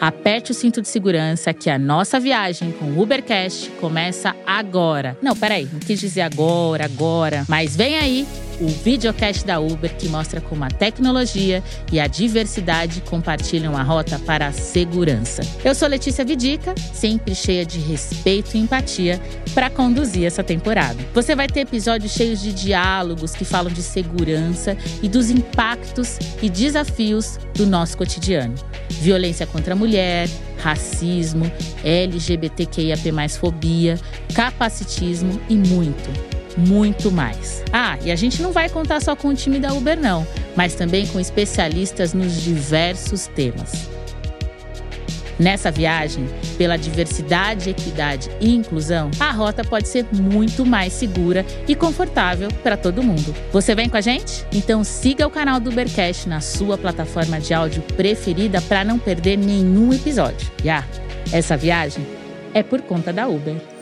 Aperte o cinto de segurança que a nossa viagem com o Ubercast começa agora. Não, peraí, não quis dizer agora, agora. Mas vem aí o videocast da Uber que mostra como a tecnologia e a diversidade compartilham a rota para a segurança. Eu sou Letícia Vidica, sempre cheia de respeito e empatia para conduzir essa temporada. Você vai ter episódios cheios de diálogos que falam de segurança e dos impactos e desafios do nosso cotidiano. Violência contra a mulher racismo, LGBTQIAP+, fobia, capacitismo e muito, muito mais. Ah, e a gente não vai contar só com o time da Uber não, mas também com especialistas nos diversos temas. Nessa viagem, pela diversidade, equidade e inclusão, a rota pode ser muito mais segura e confortável para todo mundo. Você vem com a gente? Então siga o canal do Ubercast na sua plataforma de áudio preferida para não perder nenhum episódio. E ah, essa viagem é por conta da Uber.